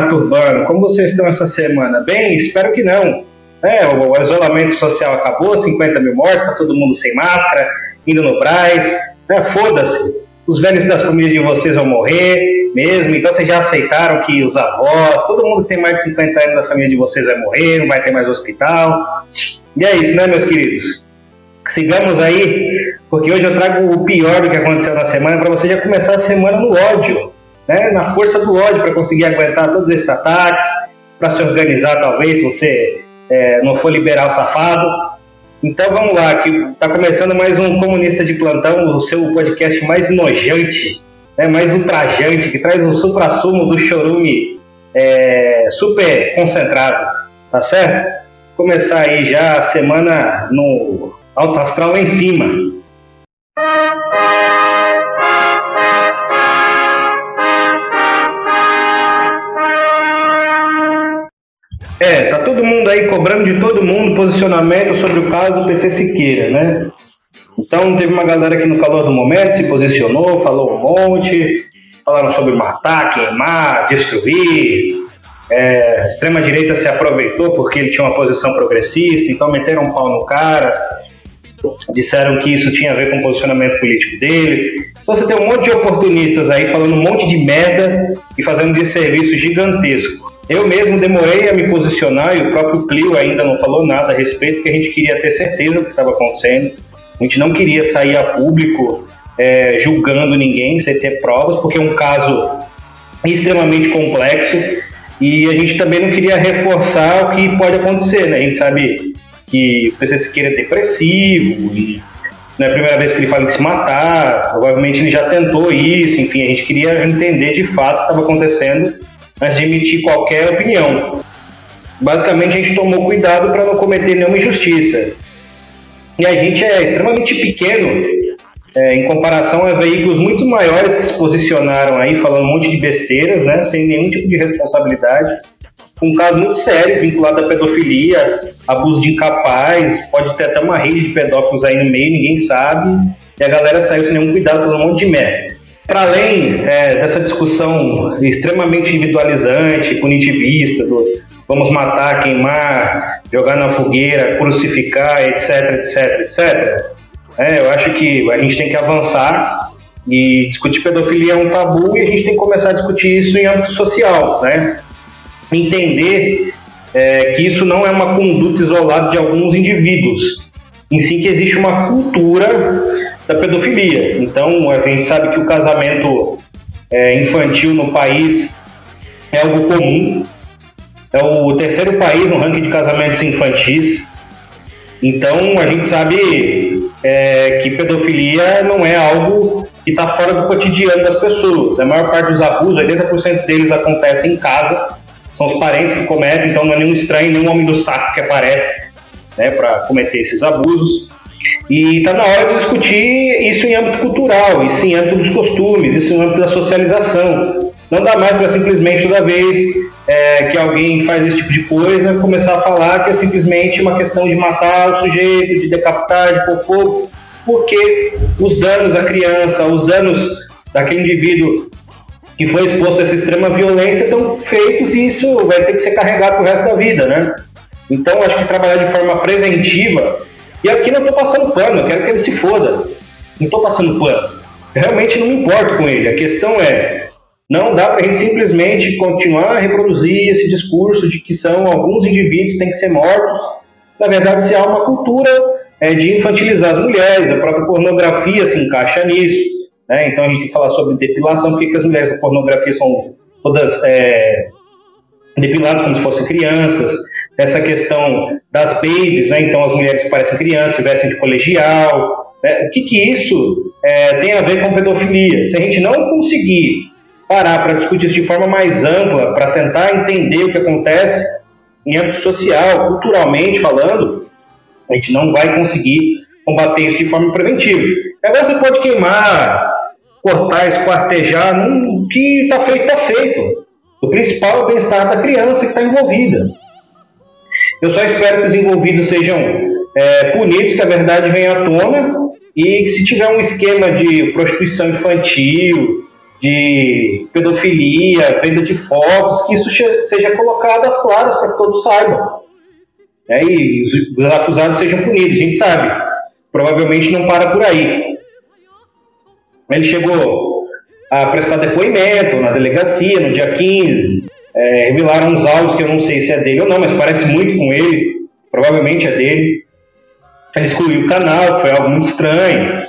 Lumpenzinato urbano, como vocês estão essa semana? Bem, espero que não. É, o, o isolamento social acabou, 50 mil mortes, tá todo mundo sem máscara, indo no Braz. É, Foda-se, os velhos das famílias de vocês vão morrer mesmo, então vocês já aceitaram que os avós, todo mundo que tem mais de 50 anos da família de vocês vai morrer, não vai ter mais hospital. E é isso, né, meus queridos? Sigamos aí, porque hoje eu trago o pior do que aconteceu na semana para você já começar a semana no ódio, né? Na força do ódio para conseguir aguentar todos esses ataques, para se organizar talvez, você é, não for liberal safado. Então vamos lá, que está começando mais um Comunista de Plantão, o seu podcast mais nojante, né? mais ultrajante, que traz o supra-sumo do chorume é, super concentrado, tá certo? Começar aí já a semana no alto astral lá em cima. É, tá todo mundo aí cobrando de todo mundo posicionamento sobre o caso do PC Siqueira, né? Então teve uma galera que no calor do momento se posicionou, falou um monte, falaram sobre matar, queimar, destruir. É, a extrema-direita se aproveitou porque ele tinha uma posição progressista, então meteram um pau no cara disseram que isso tinha a ver com o posicionamento político dele. Você tem um monte de oportunistas aí falando um monte de merda e fazendo um serviço gigantesco. Eu mesmo demorei a me posicionar e o próprio Clio ainda não falou nada a respeito, porque a gente queria ter certeza do que estava acontecendo. A gente não queria sair a público é, julgando ninguém sem ter provas, porque é um caso extremamente complexo e a gente também não queria reforçar o que pode acontecer, né? A gente sabe que o PC Siqueira é depressivo e não é a primeira vez que ele fala em se matar, provavelmente ele já tentou isso, enfim, a gente queria entender de fato o que estava acontecendo antes de emitir qualquer opinião. Basicamente, a gente tomou cuidado para não cometer nenhuma injustiça. E a gente é extremamente pequeno é, em comparação a veículos muito maiores que se posicionaram aí falando um monte de besteiras, né, sem nenhum tipo de responsabilidade um caso muito sério vinculado à pedofilia, abuso de incapaz, pode ter até uma rede de pedófilos aí no meio, ninguém sabe, e a galera saiu sem nenhum cuidado, falando um monte de merda. Para além é, dessa discussão extremamente individualizante, punitivista, do vamos matar, queimar, jogar na fogueira, crucificar, etc, etc, etc, é, eu acho que a gente tem que avançar e discutir pedofilia é um tabu e a gente tem que começar a discutir isso em âmbito social, né? entender é, que isso não é uma conduta isolada de alguns indivíduos, em si que existe uma cultura da pedofilia. Então, a gente sabe que o casamento é, infantil no país é algo comum, é o terceiro país no ranking de casamentos infantis. Então, a gente sabe é, que pedofilia não é algo que está fora do cotidiano das pessoas. A maior parte dos abusos, 80% deles acontecem em casa, são os parentes que cometem, então não é nenhum estranho, nenhum homem do saco que aparece né, para cometer esses abusos. E está na hora de discutir isso em âmbito cultural, isso em âmbito dos costumes, isso em âmbito da socialização. Não dá mais para simplesmente toda vez é, que alguém faz esse tipo de coisa começar a falar que é simplesmente uma questão de matar o sujeito, de decapitar, de pôr fogo, porque os danos à criança, os danos daquele indivíduo que foi exposto a essa extrema violência estão feitos e isso vai ter que ser carregado pro resto da vida, né? Então, acho que trabalhar de forma preventiva. E aqui não estou passando pano, eu quero que ele se foda. Não estou passando pano. Eu realmente não me importo com ele. A questão é: não dá para a gente simplesmente continuar a reproduzir esse discurso de que são alguns indivíduos que têm que ser mortos. Na verdade, se há uma cultura é, de infantilizar as mulheres, a própria pornografia se encaixa nisso. Né? Então a gente tem que falar sobre depilação, porque as mulheres da pornografia são todas é, depiladas como se fossem crianças, essa questão das babies, né? então as mulheres parecem crianças, vestem de colegial. Né? O que, que isso é, tem a ver com pedofilia? Se a gente não conseguir parar para discutir isso de forma mais ampla, para tentar entender o que acontece em âmbito social, culturalmente falando, a gente não vai conseguir combater isso de forma preventiva. Agora você pode queimar cortar, esquartejar, o que está feito, está feito. O principal é o bem-estar da criança que está envolvida. Eu só espero que os envolvidos sejam é, punidos, que a verdade venha à tona e que se tiver um esquema de prostituição infantil, de pedofilia, venda de fotos, que isso seja colocado às claras para que todos saibam. Né? E os acusados sejam punidos. A gente sabe, provavelmente não para por aí. Ele chegou a prestar depoimento na delegacia no dia 15, é, revelaram uns áudios que eu não sei se é dele ou não, mas parece muito com ele, provavelmente é dele. Ele excluiu o canal, que foi algo muito estranho.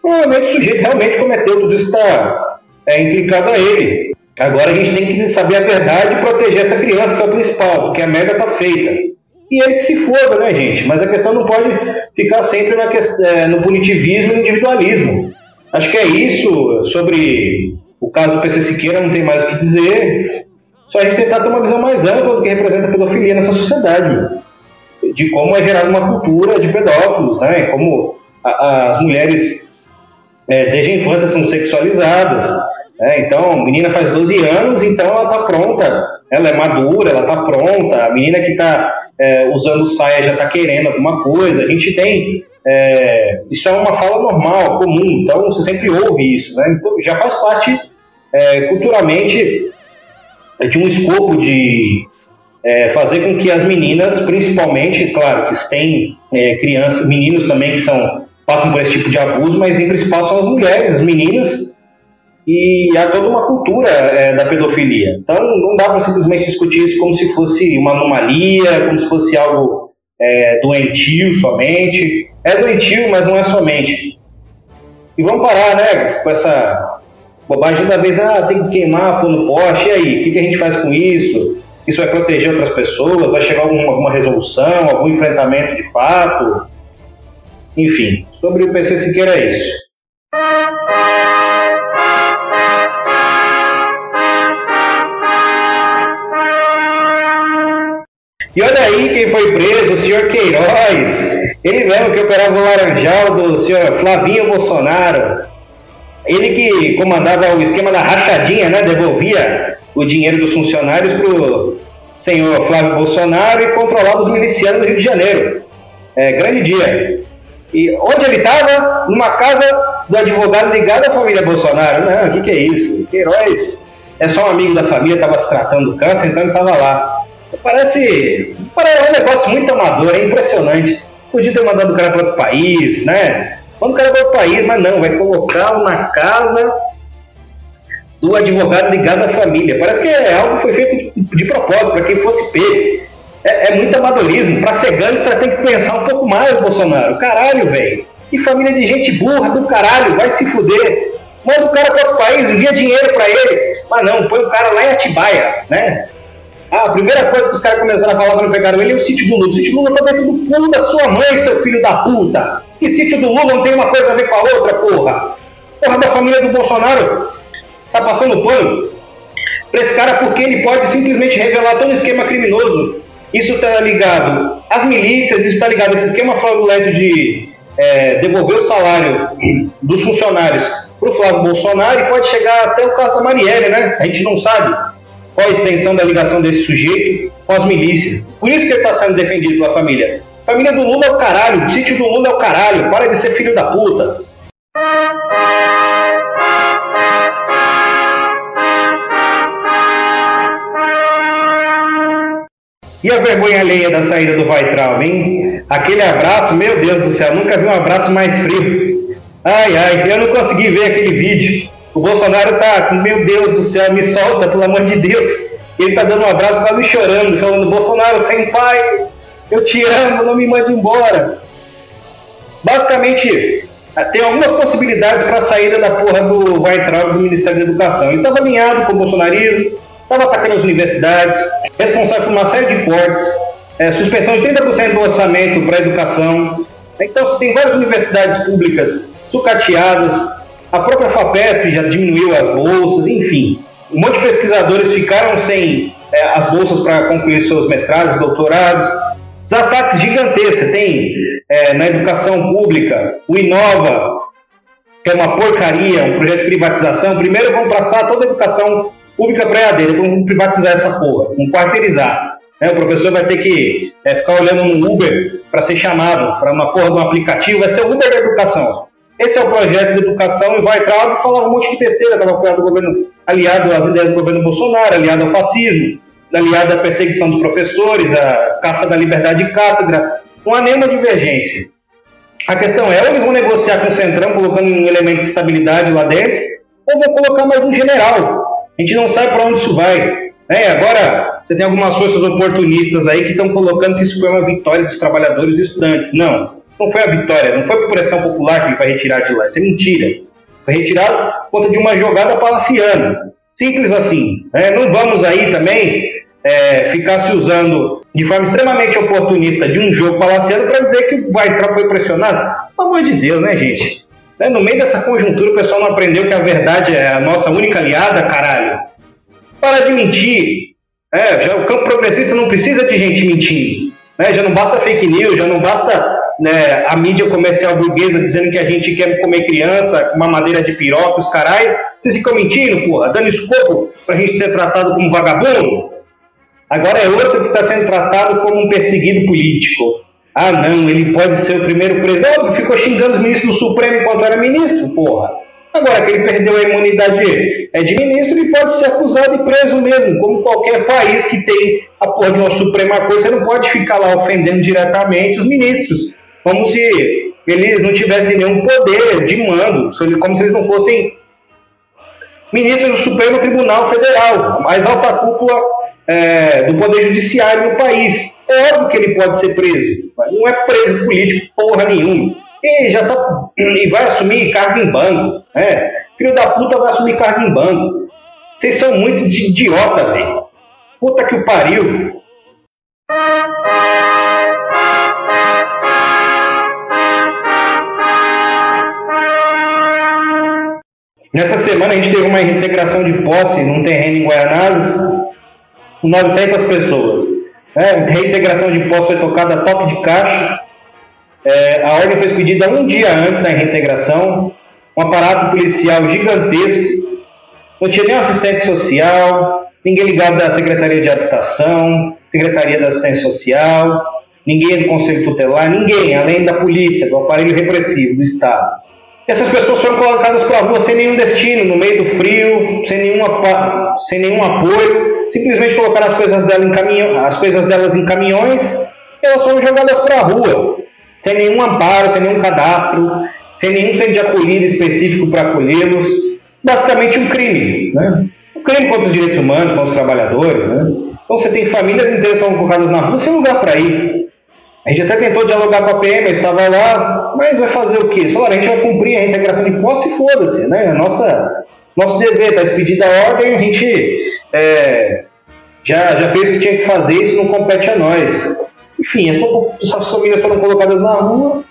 Provavelmente o sujeito realmente cometeu tudo isso que está é, implicado a ele. Agora a gente tem que saber a verdade e proteger essa criança, que é o principal, porque a merda está feita. E ele que se foda, né, gente? Mas a questão não pode ficar sempre na, é, no punitivismo e no individualismo. Acho que é isso. Sobre o caso do PC Siqueira, não tem mais o que dizer. Só a gente tentar ter uma visão mais ampla do que representa a pedofilia nessa sociedade de como é gerada uma cultura de pedófilos, né? Como a, as mulheres é, desde a infância são sexualizadas. Né? Então, a menina faz 12 anos, então ela está pronta, ela é madura, ela está pronta. A menina que está é, usando saia já está querendo alguma coisa. A gente tem. É, isso é uma fala normal, comum, então você sempre ouve isso. Né? Então, já faz parte é, culturalmente de um escopo de é, fazer com que as meninas, principalmente, claro, que tem é, crianças, meninos também que são passam por esse tipo de abuso, mas em principal são as mulheres, as meninas, e há toda uma cultura é, da pedofilia. Então não dá para simplesmente discutir isso como se fosse uma anomalia, como se fosse algo é, doentio somente. É doentio, mas não é somente. E vamos parar, né, com essa bobagem da vez, ah, tem que queimar, pôr no poste, e aí, o que, que a gente faz com isso? Isso vai proteger outras pessoas? Vai chegar alguma, alguma resolução, algum enfrentamento de fato? Enfim, sobre o PC Siqueira é isso. E olha aí quem foi preso, o senhor Queiroz. Ele mesmo que operava o laranjal do senhor Flavinho Bolsonaro. Ele que comandava o esquema da rachadinha, né? Devolvia o dinheiro dos funcionários para o senhor Flávio Bolsonaro e controlava os milicianos do Rio de Janeiro. É, grande dia. E onde ele estava? Numa casa do advogado ligado à família Bolsonaro. Não, o que, que é isso? Queiroz é só um amigo da família, estava se tratando do câncer, então ele estava lá. Parece, parece um negócio muito amador, é impressionante. Podia ter mandado o cara para outro país, né? Manda o cara para outro país, mas não, vai colocá-lo na casa do advogado ligado à família. Parece que é algo que foi feito de propósito, para quem fosse pego. É, é muito amadorismo. Para ser gangster tem que pensar um pouco mais, Bolsonaro. Caralho, velho. Que família de gente burra do caralho, vai se fuder. Manda o cara para outro país, envia dinheiro para ele. Mas não, põe o cara lá em Atibaia, né? Ah, a primeira coisa que os caras começaram a falar quando pegaram ele é o sítio do Lula. O sítio do Lula tá dentro do pulo da sua mãe, seu filho da puta. Que sítio do Lula não tem uma coisa a ver com a outra, porra? Porra da família do Bolsonaro tá passando pano para esse cara porque ele pode simplesmente revelar todo um esquema criminoso. Isso está ligado às milícias, isso está ligado a esse esquema fraudulento de é, devolver o salário dos funcionários para o Flávio Bolsonaro e pode chegar até o caso da Marielle, né? A gente não sabe qual a extensão da ligação desse sujeito com as milícias. Por isso que ele está sendo defendido pela família. Família do Lula é o caralho, o sítio do Lula é o caralho, para de ser filho da puta. E a vergonha alheia da saída do Weitraub, hein? Aquele abraço, meu Deus do céu, nunca vi um abraço mais frio. Ai, ai, eu não consegui ver aquele vídeo. O Bolsonaro tá meu Deus do céu, me solta, pelo amor de Deus. Ele tá dando um abraço quase chorando, falando, Bolsonaro, sem pai, eu te amo, não me mande embora. Basicamente, tem algumas possibilidades para a saída da porra do Weitraub do Ministério da Educação. Ele estava alinhado com o bolsonarismo, estava atacando as universidades, responsável por uma série de cortes, é, suspensão de 30% do orçamento para a educação. Então, você tem várias universidades públicas sucateadas, a própria FAPESP já diminuiu as bolsas, enfim. Um monte de pesquisadores ficaram sem é, as bolsas para concluir seus mestrados, doutorados. Os ataques gigantescos. Você tem é, na educação pública o Inova, que é uma porcaria, um projeto de privatização. Primeiro vão passar toda a educação pública para EAD, depois vamos privatizar essa porra, vamos quarteirizar. Né? O professor vai ter que é, ficar olhando no Uber para ser chamado para uma porra de um aplicativo, vai ser o Uber da educação. Esse é o projeto de educação e vai Traub falava um monte de besteira, estava apoiado do governo aliado às ideias do governo Bolsonaro, aliado ao fascismo, aliado à perseguição dos professores, à caça da liberdade de cátedra. Não há nenhuma divergência. A questão é, ou eles vão negociar com o Centrão, colocando um elemento de estabilidade lá dentro, ou vão colocar mais um general. A gente não sabe para onde isso vai. É, agora, você tem algumas forças oportunistas aí que estão colocando que isso foi uma vitória dos trabalhadores e estudantes. Não, não foi a vitória, não foi por pressão popular que vai retirar de lá. Isso é mentira. Foi retirado por conta de uma jogada palaciana. Simples assim. Né? Não vamos aí também é, ficar se usando de forma extremamente oportunista de um jogo palaciano para dizer que o Weintraub foi pressionado. Pelo amor de Deus, né, gente? Né? No meio dessa conjuntura, o pessoal não aprendeu que a verdade é a nossa única aliada, caralho. Para de mentir. É, já, o campo progressista não precisa de gente mentindo. Né? Já não basta fake news, já não basta né, a mídia comercial burguesa dizendo que a gente quer comer criança uma madeira de piroca, os caralho. Vocês ficam mentindo, porra, dando escopo pra gente ser tratado como vagabundo. Agora é outro que está sendo tratado como um perseguido político. Ah, não, ele pode ser o primeiro presidente. Ficou xingando os ministros do Supremo enquanto era ministro, porra. Agora que ele perdeu a imunidade é de ministro, ele pode ser acusado e preso mesmo, como qualquer país que tem a porra de uma Suprema Corte, você não pode ficar lá ofendendo diretamente os ministros, como se eles não tivessem nenhum poder de mando, como se eles não fossem ministros do Supremo Tribunal Federal, a mais alta cúpula é, do Poder Judiciário no país. É óbvio que ele pode ser preso, mas não é preso político porra nenhuma. E já tá. E vai assumir cargo em banco. Né? Filho da puta vai assumir cargo em banco. Vocês são muito de idiota, velho. Puta que o pariu. Nessa semana a gente teve uma reintegração de posse num terreno em Guaianazes com 900 pessoas. É, a reintegração de posse foi tocada a toque de caixa é, a ordem foi pedida um dia antes da reintegração, um aparato policial gigantesco, não tinha nem assistente social, ninguém ligado da Secretaria de Habitação, Secretaria da Assistência Social, ninguém do Conselho Tutelar, ninguém, além da polícia, do aparelho repressivo do Estado. Essas pessoas foram colocadas para a rua sem nenhum destino, no meio do frio, sem nenhum, sem nenhum apoio, simplesmente colocaram as coisas, dela em caminhão, as coisas delas em caminhões e elas foram jogadas para a rua sem nenhum amparo, sem nenhum cadastro, sem nenhum centro de acolhida específico para acolhê-los. Basicamente um crime, né? Um crime contra os direitos humanos, contra os trabalhadores, né? Então você tem famílias inteiras que são colocadas na rua sem lugar para ir. A gente até tentou dialogar com a PM, eu estava lá, mas vai fazer o quê? Falaram, a gente vai cumprir a reintegração de posse e foda-se, né? Nossa, nosso dever, está expedida a ordem, a gente é, já, já fez o que tinha que fazer, isso não compete a nós. Enfim, essas famílias foram colocadas na rua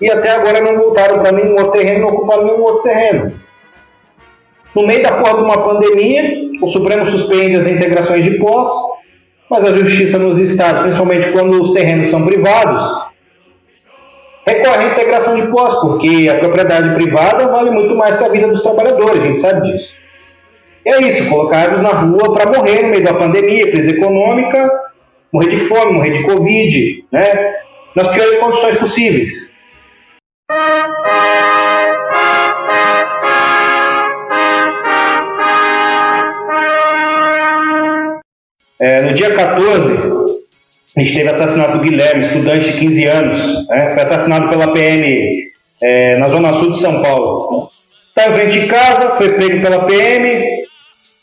e até agora não voltaram para nenhum outro terreno, não ocuparam nenhum outro terreno. No meio da porra de uma pandemia, o Supremo suspende as integrações de posse, mas a justiça nos estados, principalmente quando os terrenos são privados, recorre à integração de posse, porque a propriedade privada vale muito mais que a vida dos trabalhadores, a gente sabe disso. É isso, colocados na rua para morrer no meio da pandemia, crise econômica, morrer de fome, morrer de Covid, né? nas piores condições possíveis. É, no dia 14, a gente teve assassinato do Guilherme, estudante de 15 anos, né? foi assassinado pela PM é, na zona sul de São Paulo. Estava em frente de casa, foi pego pela PM,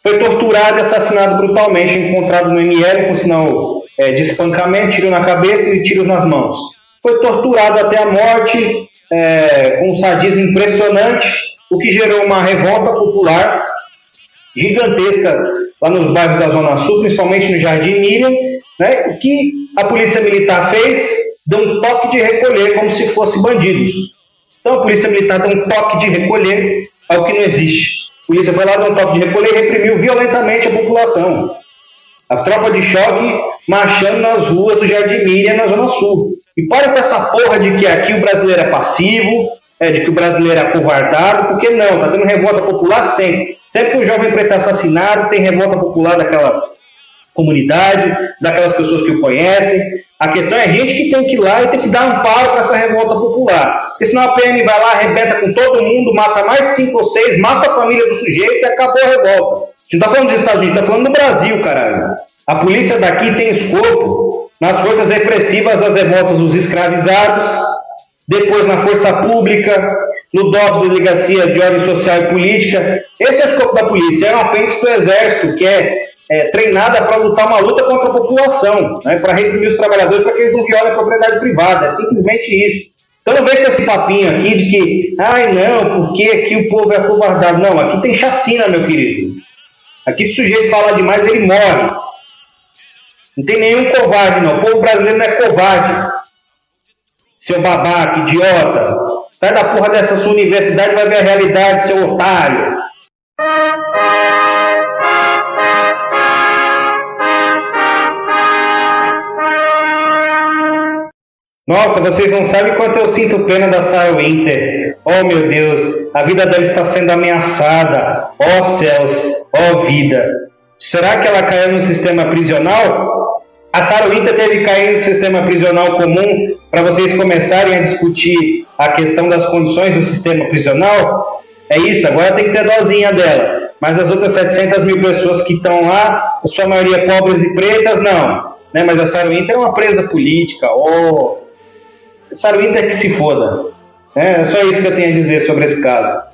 foi torturado e assassinado brutalmente, encontrado no ML com sinal é, de espancamento, tiro na cabeça e tiro nas mãos. Foi torturado até a morte, é, com um sadismo impressionante, o que gerou uma revolta popular gigantesca lá nos bairros da Zona Sul, principalmente no Jardim Miriam. Né? O que a Polícia Militar fez? Deu um toque de recolher, como se fossem bandidos. Então a Polícia Militar deu um toque de recolher, algo que não existe. A polícia foi lá, deu um toque de recolher e reprimiu violentamente a população. A tropa de choque marchando nas ruas do Jardim Miriam, na Zona Sul. E para com essa porra de que aqui o brasileiro é passivo, é, de que o brasileiro é acovardado, porque não, tá tendo revolta popular sempre. Sempre que o jovem preto é assassinado, tem revolta popular daquela comunidade, daquelas pessoas que o conhecem. A questão é a gente que tem que ir lá e tem que dar um paro para essa revolta popular. Porque senão a PM vai lá, arrebenta com todo mundo, mata mais cinco ou seis, mata a família do sujeito e acabou a revolta. A gente não tá falando dos Estados Unidos, tá falando do Brasil, caralho. A polícia daqui tem escopo nas forças repressivas das revoltas dos escravizados, depois na força pública, no DOPS, Delegacia de Ordem Social e Política. Esse é o escopo da polícia, é um apêndice do Exército, que é, é treinada para lutar uma luta contra a população, né, para reprimir os trabalhadores para que eles não violem a propriedade privada. É simplesmente isso. Então não vem com esse papinho aqui de que, ai não, porque aqui o povo é acovardado. Não, aqui tem chacina, meu querido. Aqui se o sujeito falar demais, ele morre. Não tem nenhum covarde, não. O povo brasileiro não é covarde. Seu babaca, idiota. Sai da porra dessa sua universidade e vai ver a realidade, seu otário. Nossa, vocês não sabem quanto eu sinto pena da Sarah Winter. Oh meu Deus, a vida dela está sendo ameaçada. Oh céus, oh vida. Será que ela caiu no sistema prisional? A Winter teve que cair no sistema prisional comum para vocês começarem a discutir a questão das condições do sistema prisional? É isso, agora tem que ter dosinha dela. Mas as outras 700 mil pessoas que estão lá, a sua maioria pobres e pretas, não. Né? Mas a Winter é uma presa política. Oh, Sarah Winter que se foda. É, é só isso que eu tenho a dizer sobre esse caso.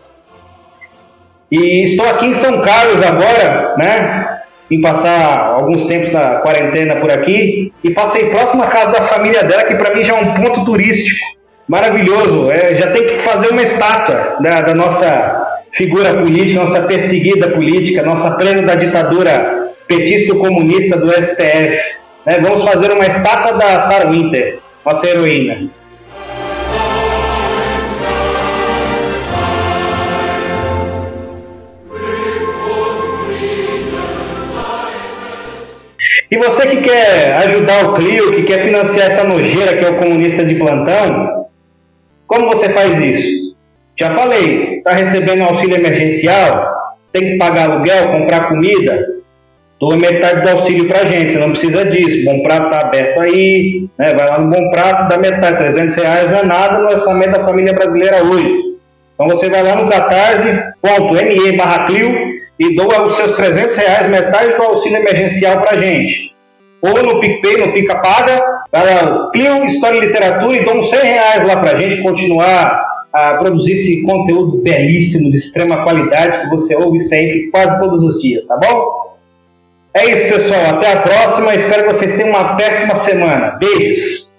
E estou aqui em São Carlos agora, né? Vim passar alguns tempos na quarentena por aqui e passei próximo à casa da família dela, que para mim já é um ponto turístico maravilhoso. É, já tem que fazer uma estátua da, da nossa figura política, nossa perseguida política, nossa presa da ditadura petista-comunista do STF. Né? Vamos fazer uma estátua da Sarah Winter, nossa heroína. E você que quer ajudar o Clio, que quer financiar essa nojeira que é o comunista de plantão, como você faz isso? Já falei, está recebendo auxílio emergencial, tem que pagar aluguel, comprar comida, doa metade do auxílio para gente, você não precisa disso. Bom Prato está aberto aí, né? vai lá no Bom Prato, dá metade, 300 reais não é nada no orçamento da família brasileira hoje. Então você vai lá no catarse.me barra Clio e doa os seus 300 reais, metade do auxílio emergencial para gente. Ou no PicPay, no Pica Paga, ela Clio História e Literatura e dá uns 100 reais lá para gente continuar a produzir esse conteúdo belíssimo, de extrema qualidade, que você ouve sempre, quase todos os dias, tá bom? É isso, pessoal. Até a próxima. Espero que vocês tenham uma péssima semana. Beijos!